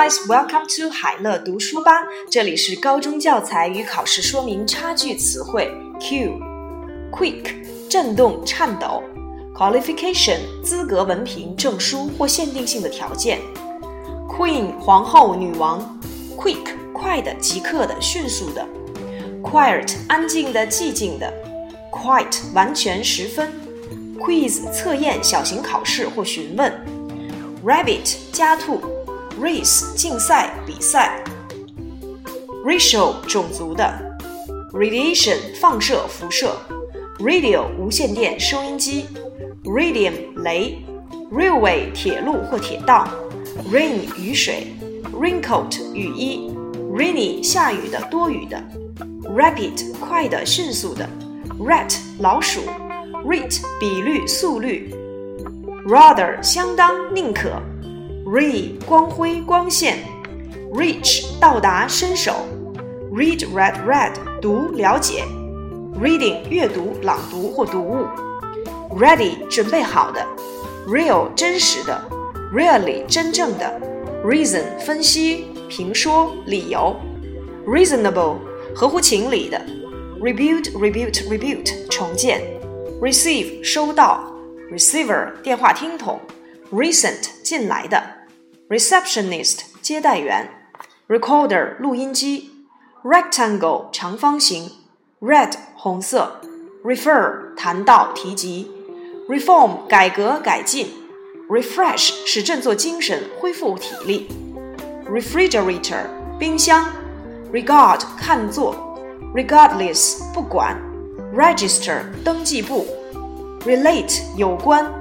guys, welcome to 海乐读书吧。这里是高中教材与考试说明差距词汇。Q, quick，震动、颤抖。Qualification，资格、文凭、证书或限定性的条件。Queen，皇后、女王。Quick，快的、即刻的、迅速的。Quiet，安静的、寂静的。Quite，完全、十分。Quiz，测验、小型考试或询问。Rabbit，家兔。Race 竞赛比赛，racial 种族的，radiation 放射辐射，radio 无线电收音机，radium 雷，railway 铁路或铁道，rain 雨水，raincoat 雨衣，rainy 下雨的多雨的，rapid 快的迅速的，rat 老鼠，rate 比率速率，rather 相当宁可。Re 光辉光线，reach 到达伸手，read read read 读了解，reading 阅读朗读或读物，ready 准备好的，real 真实的，really 真正的，reason 分析评说理由，reasonable 合乎情理的，rebuild rebuild rebuild 重建，receive 收到，receiver 电话听筒，recent 进来的。receptionist 接待员，recorder 录音机，rectangle 长方形，red 红色，refer 谈到提及，reform 改革改进，refresh 使振作精神恢复体力，refrigerator 冰箱，regard 看作，regardless 不管，register 登记簿，relate 有关，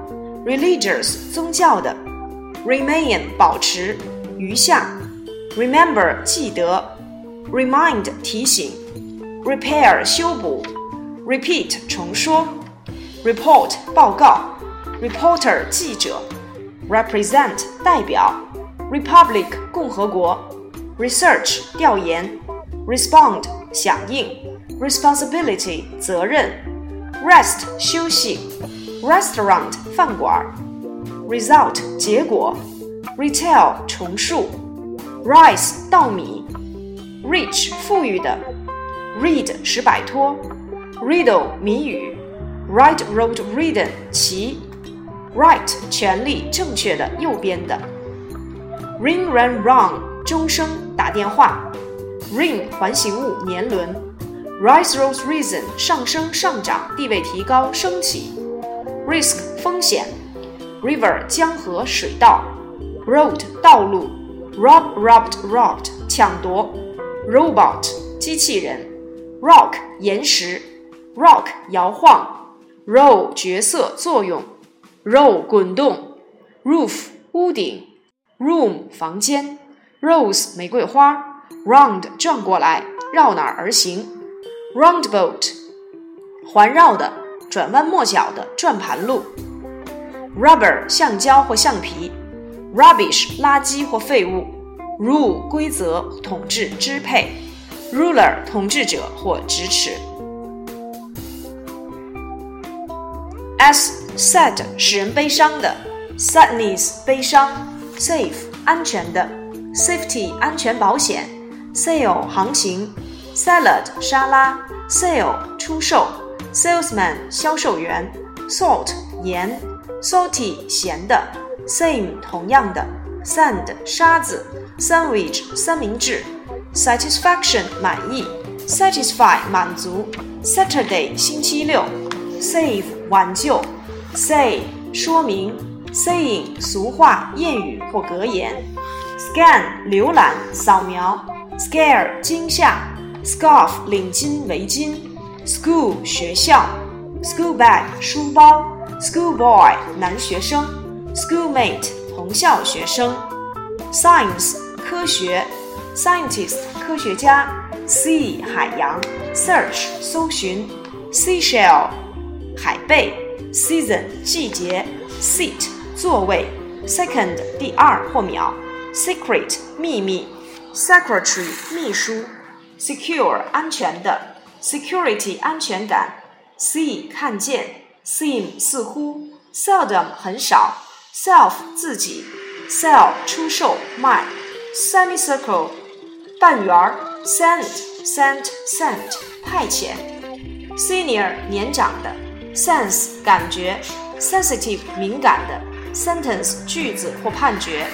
religious 宗教的。 remain 保持，余下；remember 记得；remind 提醒；repair 修补；repeat 重说；report 报告；reporter 记者；represent 代表；republic 共和国；research 调研；respond 响应；responsibility 责任；rest 休息；restaurant 饭馆。 Result 结果，retail 重述，rice 稻米，rich 富裕的，read 使摆脱，riddle 谜语，right road ridden 骑，right 权利正确的右边的，ring run run 钟声打电话，ring 环形物年轮，rise rose risen 上升上涨地位提高升起，risk 风险。River 江河水道，road 道路，rob robbed robbed 抢夺，robot 机器人，rock 岩石，rock 摇晃，role 角色作用，roll 滚动，roof 屋顶，room 房间，rose 玫瑰花，round 转过来绕哪儿而行，roundabout 环绕的转弯抹角的转盘路。rubber 橡胶或橡皮，rubbish 垃圾或废物，rule 规则统治支配，ruler 统治者或直尺。s sad 使人悲伤的，sadness 悲伤，safe 安全的，safety 安全保险，sale 行情，salad 沙拉，sale 出售，salesman 销售员，salt 盐。 Salty 咸的，same 同样的，sand 沙子，sandwich 三明治，satisfaction 满意，satisfy 满足，Saturday 星期六，save 挽救，say 说明，saying 俗话谚语或格言，scan 浏览扫描，scare 惊吓，scarf 领巾围巾，school 学校，school bag 书包。Schoolboy 男学生，Schoolmate 同校学生，Science 科学，Scientist 科学家，Sea 海洋，Search 搜寻，Seashell 海贝，Season 季节，Seat 座位，Second 第二或秒，Secret 秘密，Secretary 秘书，Secure 安全的，Security 安全感，See 看见。 seem 似乎，seldom 很少，self 自己，sell 出售卖 semicircle，半圆儿；send sent sent，派遣；senior，年长的；sense，感觉；sensitive，敏感的；sentence，句子或判决；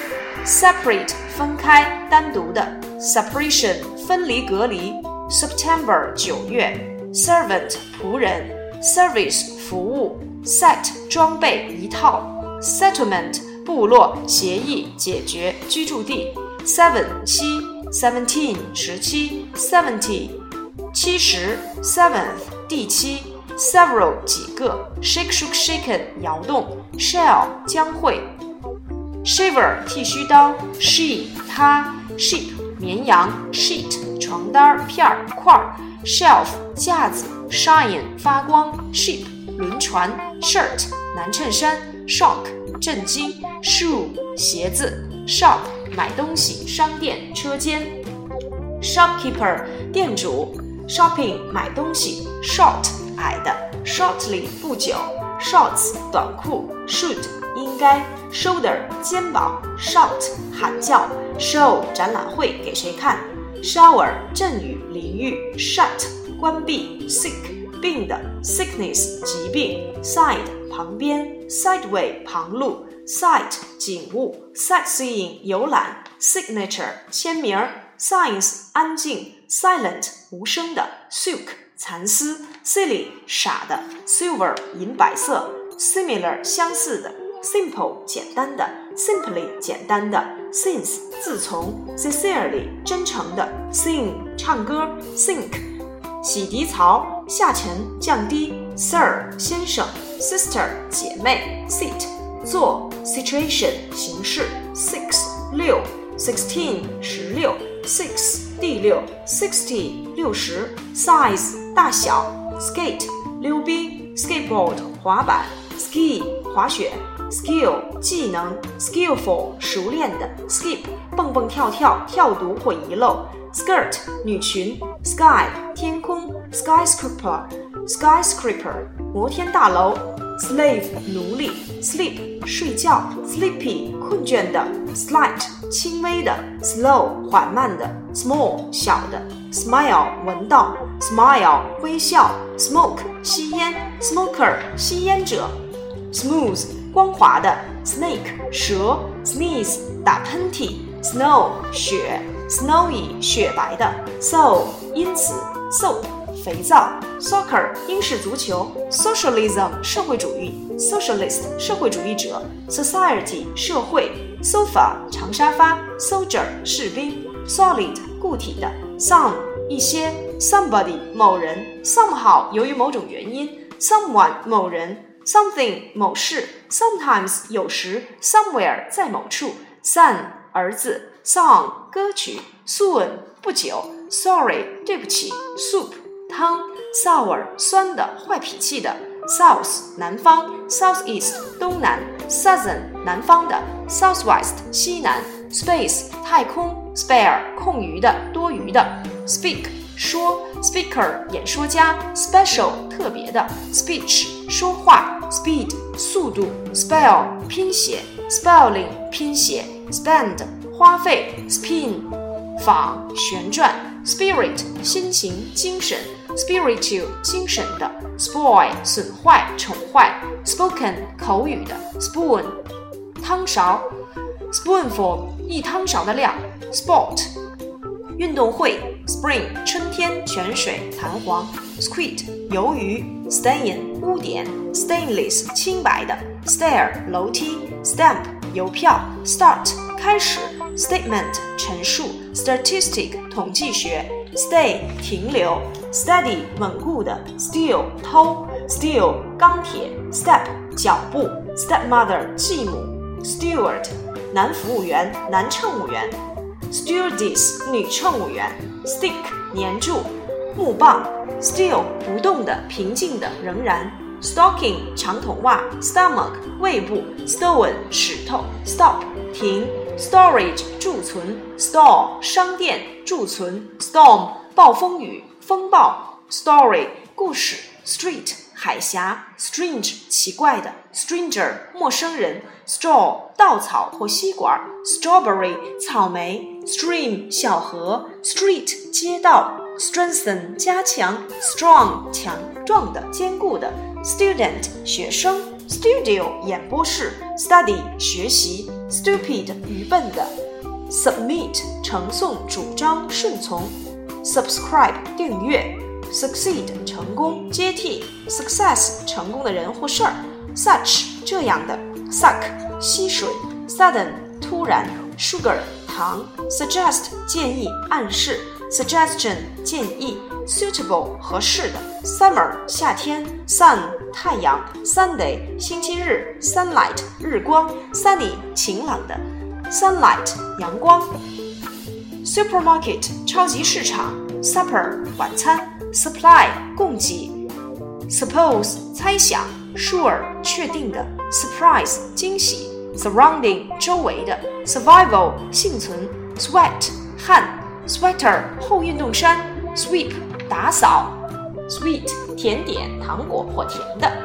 separate，分开，单独的；separation，分离隔离；September，九月；servant，仆人 ；service，服务；set，装备，一套；settlement，部落协议解决居住地。seven 七，seventeen 十七，seventy 七十，seventh 第七，several 几个，shake shook shaken 摇动，shall 将会，shiver 剃须刀，she 她，sheep 绵羊，sheet 床单片儿块儿，shelf 架子，shine 发光，ship 轮船，shirt 男衬衫，shock 震惊，shoe 鞋子，shop 买东西，商店、车间；shopkeeper 店主；shopping 买东西；short 矮的；shortly 不久；shorts 短裤；should 应该；shoulder 肩膀；shout 喊叫；show 展览会给谁看；shower 阵雨淋浴；shut 关闭；sick 病的；sickness 疾病；side 旁边；sideway 旁路。sight 景物，sightseeing 游览，signature 签名儿，science 安静，silent 无声的，silk 蚕丝，silly 傻的，silver 银白色，similar 相似的，simple 简单的，simply 简单的，since 自从，sincerely 真诚的，sing 唱歌，sink 洗涤槽，下沉降低，sir 先生，sister 姐妹，sit 坐 situation 形式 six 六 sixteen 十六 six 第六 sixty 六十 size 大小 skate 溜冰 skateboard 滑板 ski 滑雪 skill 技能 skillful 熟练的 skip 蹦蹦跳跳跳读或遗漏 skirt 女裙 sky 天空 skyscraper skyscraper 摩天大楼 slave 奴隶，sleep 睡觉，sleepy 困倦的，slight 轻微的，slow 缓慢的，small 小的，smile 闻到，smile 微笑，smoke 吸烟，smoker 吸烟者，smooth 光滑的，snake 蛇，sneeze 打喷嚏，snow 雪，snowy 雪白的，so 因此，soap 肥皂，soccer 英式足球，socialism 社会主义，socialist 社会主义者，society 社会，sofa 长沙发，soldier 士兵，solid 固体的，some 一些，somebody 某人，somehow 由于某种原因，someone 某人 ，something 某事，sometimes 有时，somewhere 在某处，son 儿子，song 歌曲，soon 不久，sorry 对不起，soup 汤，sour 酸的，坏脾气的，south 南方，southeast 东南，southern 南方的，southwest 西南，space 太空，spare 空余的，多余的，speak 说，speaker 演说家，special 特别的，speech 说话 ，speed 速度，spell 拼写，spelling 拼写，spend 花费，spin 仿旋转，spirit 心情精神。spiritual 精神的，spoil 损坏宠坏，spoken 口语的，spoon 汤勺，spoonful 一汤勺的量，sport 运动会，spring 春天泉水弹簧，squid 鱿鱼，stain 污点，stainless 清白的，stair 楼梯，stamp 邮票，start 开始，statement 陈述，statistic 统计学。stay 停留，steady 稳固的，steal 偷，steel 钢铁，step 脚步，stepmother 继母，steward 男服务员，男乘务员，stewardess 女乘务员，stick 粘住，木棒，still 不动的，平静的，仍然，stocking 长筒袜，stomach 胃部，stone 石头，stop 停。storage 贮存，store 商店贮存，storm 暴风雨风暴，story 故事，street 海峡，strange 奇怪的，stranger 陌生人 straw 稻草或吸管，strawberry 草莓，stream 小河，street 街道，strengthen 加强，strong 强壮的、坚固的，student 学生，studio 演播室，study 学习，stupid 愚笨的，submit 呈送、主张、顺从，subscribe 订阅，succeed 成功、接替，success 成功的人或事儿，such 这样的。suck 吸水，sudden 突然，sugar 糖，suggest 建议暗示 ，suggestion 建议，suitable 合适的，summer 夏天，sun 太阳，Sunday 星期日，sunlight 日光，sunny 晴朗的，sunlight 阳光，supermarket 超级市场，supper 晚餐，supply 供给，suppose 猜想。Sure，确定的；surprise，惊喜；surrounding，周围的；survival，幸存；sweat，汗 ；sweater，厚运动衫；sweep，打扫；sweet，甜点、糖果或甜的。